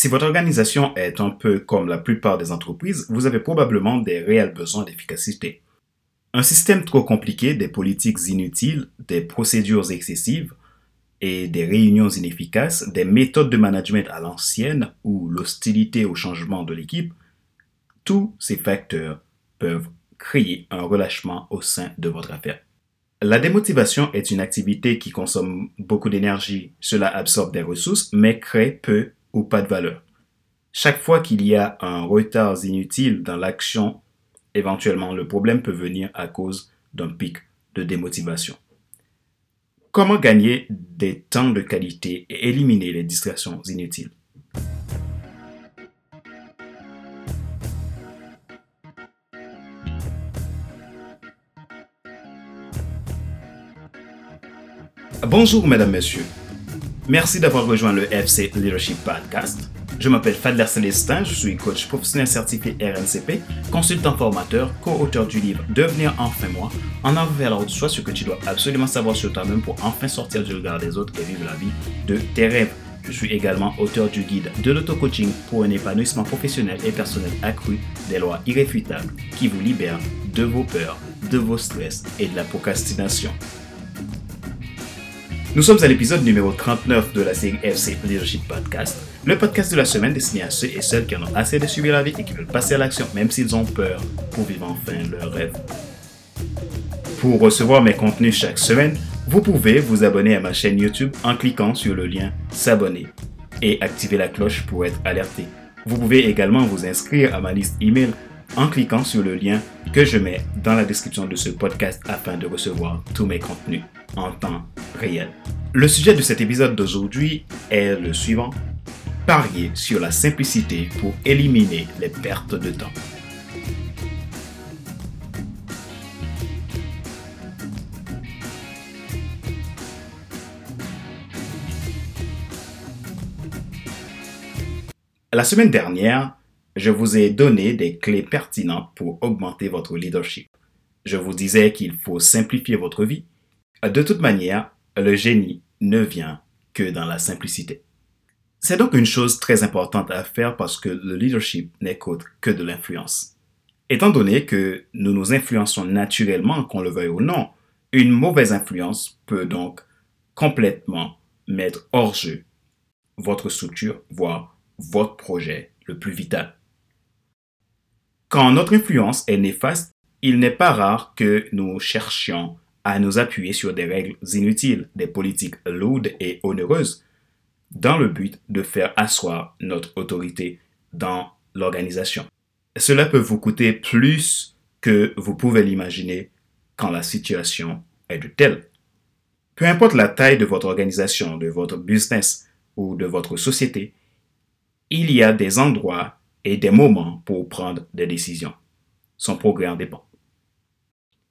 Si votre organisation est un peu comme la plupart des entreprises, vous avez probablement des réels besoins d'efficacité. Un système trop compliqué, des politiques inutiles, des procédures excessives et des réunions inefficaces, des méthodes de management à l'ancienne ou l'hostilité au changement de l'équipe, tous ces facteurs peuvent créer un relâchement au sein de votre affaire. La démotivation est une activité qui consomme beaucoup d'énergie, cela absorbe des ressources, mais crée peu ou pas de valeur. Chaque fois qu'il y a un retard inutile dans l'action, éventuellement le problème peut venir à cause d'un pic de démotivation. Comment gagner des temps de qualité et éliminer les distractions inutiles? Bonjour mesdames, messieurs. Merci d'avoir rejoint le FC Leadership Podcast. Je m'appelle Fadler Célestin, je suis coach professionnel certifié RNCP, consultant formateur, co-auteur du livre Devenir enfin moi, en avant vers la route, soit ce que tu dois absolument savoir sur toi-même pour enfin sortir du regard des autres et vivre la vie de tes rêves. Je suis également auteur du guide de l'auto-coaching pour un épanouissement professionnel et personnel accru des lois irréfutables qui vous libèrent de vos peurs, de vos stress et de la procrastination. Nous sommes à l'épisode numéro 39 de la série FC Leadership Podcast, le podcast de la semaine destiné à ceux et celles qui en ont assez de subir la vie et qui veulent passer à l'action même s'ils ont peur pour vivre enfin leur rêve. Pour recevoir mes contenus chaque semaine, vous pouvez vous abonner à ma chaîne YouTube en cliquant sur le lien S'abonner et activer la cloche pour être alerté. Vous pouvez également vous inscrire à ma liste email en cliquant sur le lien que je mets dans la description de ce podcast afin de recevoir tous mes contenus en temps réel. Le sujet de cet épisode d'aujourd'hui est le suivant. Parier sur la simplicité pour éliminer les pertes de temps. La semaine dernière, je vous ai donné des clés pertinentes pour augmenter votre leadership. Je vous disais qu'il faut simplifier votre vie. De toute manière, le génie ne vient que dans la simplicité. C'est donc une chose très importante à faire parce que le leadership n'est qu'autre que de l'influence. Étant donné que nous nous influençons naturellement, qu'on le veuille ou non, une mauvaise influence peut donc complètement mettre hors jeu votre structure, voire votre projet le plus vital. Quand notre influence est néfaste, il n'est pas rare que nous cherchions à nous appuyer sur des règles inutiles, des politiques lourdes et onéreuses, dans le but de faire asseoir notre autorité dans l'organisation. Cela peut vous coûter plus que vous pouvez l'imaginer quand la situation est de telle. Peu importe la taille de votre organisation, de votre business ou de votre société, il y a des endroits et des moments pour prendre des décisions. Son progrès en dépend.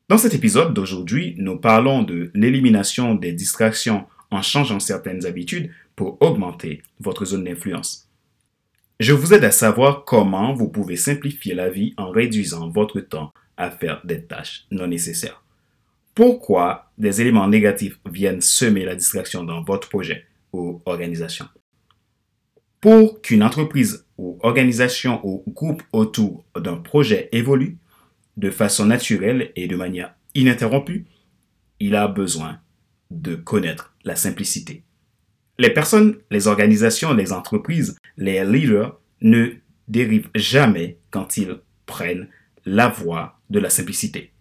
Dans cet épisode d'aujourd'hui, nous parlons de l'élimination des distractions en changeant certaines habitudes pour augmenter votre zone d'influence. Je vous aide à savoir comment vous pouvez simplifier la vie en réduisant votre temps à faire des tâches non nécessaires. Pourquoi des éléments négatifs viennent semer la distraction dans votre projet ou organisation? Pour qu'une entreprise ou organisation ou groupe autour d'un projet évolue, de façon naturelle et de manière ininterrompue, il a besoin de connaître la simplicité. Les personnes, les organisations, les entreprises, les leaders ne dérivent jamais quand ils prennent la voie de la simplicité.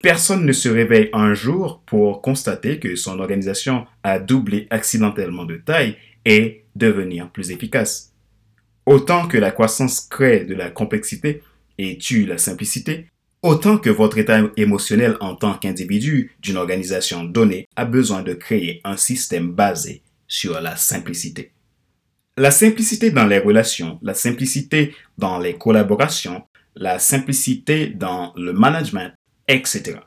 Personne ne se réveille un jour pour constater que son organisation a doublé accidentellement de taille et devenir plus efficace. Autant que la croissance crée de la complexité et tue la simplicité, Autant que votre état émotionnel en tant qu'individu d'une organisation donnée a besoin de créer un système basé sur la simplicité. La simplicité dans les relations, la simplicité dans les collaborations, la simplicité dans le management, etc.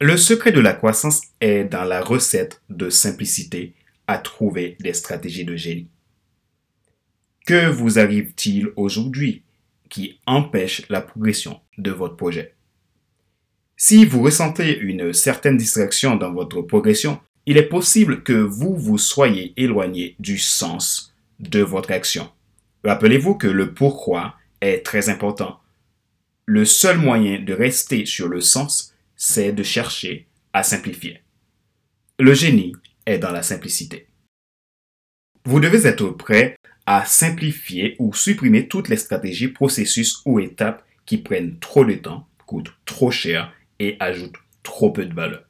Le secret de la croissance est dans la recette de simplicité à trouver des stratégies de génie. Que vous arrive-t-il aujourd'hui qui empêche la progression de votre projet. Si vous ressentez une certaine distraction dans votre progression, il est possible que vous vous soyez éloigné du sens de votre action. Rappelez-vous que le pourquoi est très important. Le seul moyen de rester sur le sens, c'est de chercher à simplifier. Le génie est dans la simplicité. Vous devez être prêt à simplifier ou supprimer toutes les stratégies, processus ou étapes qui prennent trop de temps, coûtent trop cher et ajoutent trop peu de valeur.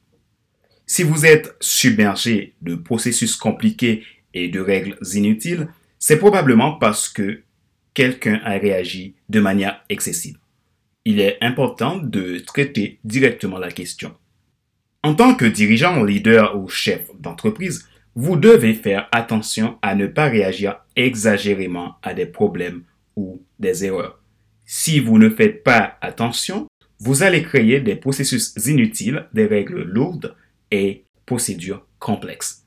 Si vous êtes submergé de processus compliqués et de règles inutiles, c'est probablement parce que quelqu'un a réagi de manière excessive. Il est important de traiter directement la question. En tant que dirigeant, leader ou chef d'entreprise, vous devez faire attention à ne pas réagir exagérément à des problèmes ou des erreurs. Si vous ne faites pas attention, vous allez créer des processus inutiles, des règles lourdes et procédures complexes.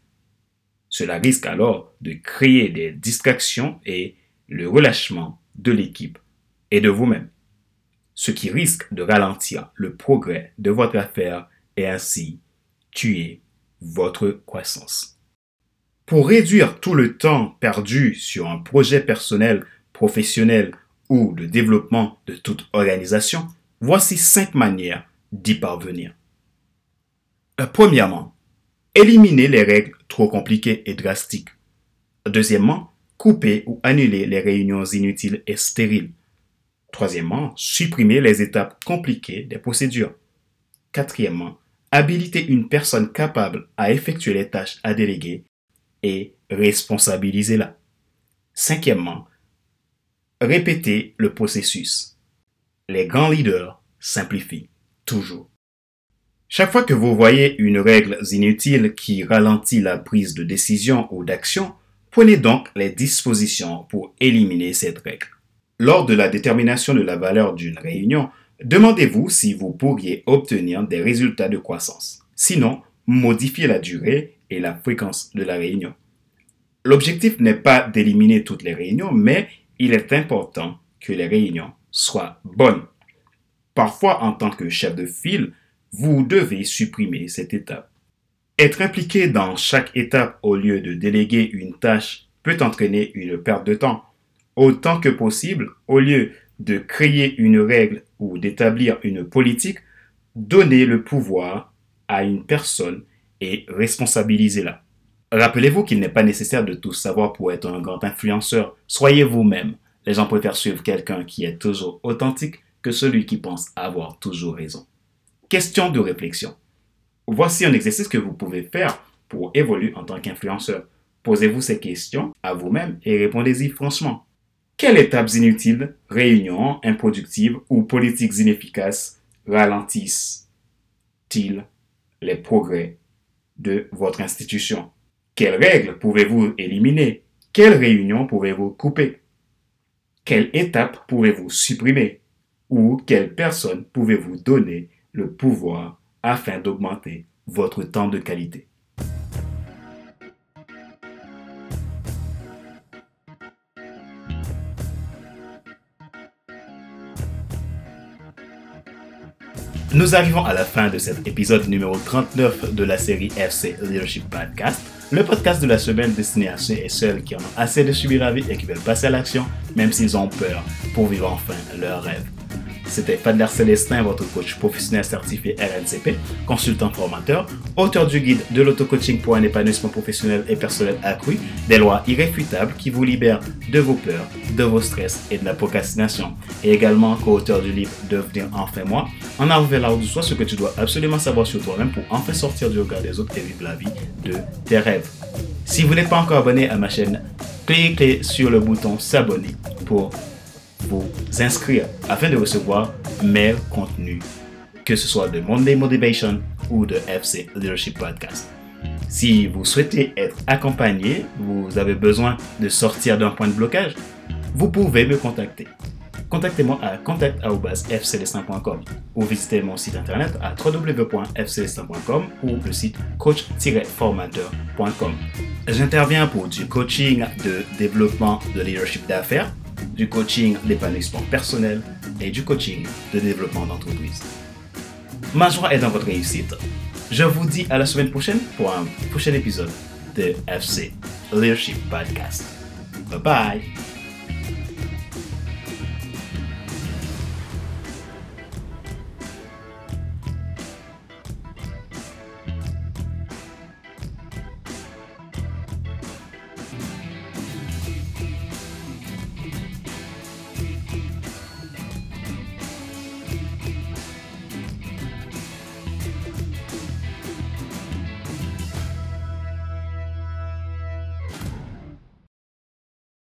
Cela risque alors de créer des distractions et le relâchement de l'équipe et de vous-même, ce qui risque de ralentir le progrès de votre affaire et ainsi tuer votre croissance. Pour réduire tout le temps perdu sur un projet personnel, professionnel ou de développement de toute organisation, voici cinq manières d'y parvenir. Euh, premièrement, éliminer les règles trop compliquées et drastiques. Deuxièmement, couper ou annuler les réunions inutiles et stériles. Troisièmement, supprimer les étapes compliquées des procédures. Quatrièmement, habiliter une personne capable à effectuer les tâches à déléguer et responsabiliser-la. Cinquièmement, répéter le processus. Les grands leaders simplifient toujours. Chaque fois que vous voyez une règle inutile qui ralentit la prise de décision ou d'action, prenez donc les dispositions pour éliminer cette règle. Lors de la détermination de la valeur d'une réunion, demandez-vous si vous pourriez obtenir des résultats de croissance. Sinon, modifiez la durée et la fréquence de la réunion. L'objectif n'est pas d'éliminer toutes les réunions, mais il est important que les réunions soient bonnes. Parfois, en tant que chef de file, vous devez supprimer cette étape. Être impliqué dans chaque étape au lieu de déléguer une tâche peut entraîner une perte de temps. Autant que possible, au lieu de créer une règle ou d'établir une politique, donnez le pouvoir à une personne et responsabilisez-la. Rappelez-vous qu'il n'est pas nécessaire de tout savoir pour être un grand influenceur. Soyez vous-même. Les gens préfèrent suivre quelqu'un qui est toujours authentique que celui qui pense avoir toujours raison. Question de réflexion. Voici un exercice que vous pouvez faire pour évoluer en tant qu'influenceur. Posez-vous ces questions à vous-même et répondez-y franchement. Quelles étapes inutiles, réunions improductives ou politiques inefficaces ralentissent-ils les progrès de votre institution. Quelles règles pouvez-vous éliminer? Quelles réunions pouvez-vous couper? Quelles étapes pouvez-vous supprimer? Ou quelles personnes pouvez-vous donner le pouvoir afin d'augmenter votre temps de qualité? Nous arrivons à la fin de cet épisode numéro 39 de la série FC Leadership Podcast, le podcast de la semaine destiné à ceux et celles qui en ont assez de subir la vie et qui veulent passer à l'action, même s'ils ont peur, pour vivre enfin leur rêve. C'était Fadler Célestin, votre coach professionnel certifié RNCP, consultant formateur, auteur du guide de l'auto-coaching pour un épanouissement professionnel et personnel accru, des lois irréfutables qui vous libèrent de vos peurs, de vos stress et de la procrastination, et également co-auteur du livre Devenir enfin moi, en avant vers la de soi ce que tu dois absolument savoir sur toi-même pour enfin sortir du regard des autres et vivre la vie de tes rêves. Si vous n'êtes pas encore abonné à ma chaîne, cliquez sur le bouton s'abonner pour vous inscrire afin de recevoir mes contenus, que ce soit de Monday Motivation ou de FC Leadership Podcast. Si vous souhaitez être accompagné, vous avez besoin de sortir d'un point de blocage, vous pouvez me contacter. Contactez-moi à contact.fcdestin.com ou visitez mon site internet à www.fcdestin.com ou le site coach-formateur.com. J'interviens pour du coaching de développement de leadership d'affaires du coaching d'épanouissement personnel et du coaching de développement d'entreprise. Ma joie est dans votre réussite. Je vous dis à la semaine prochaine pour un prochain épisode de FC Leadership Podcast. Bye bye.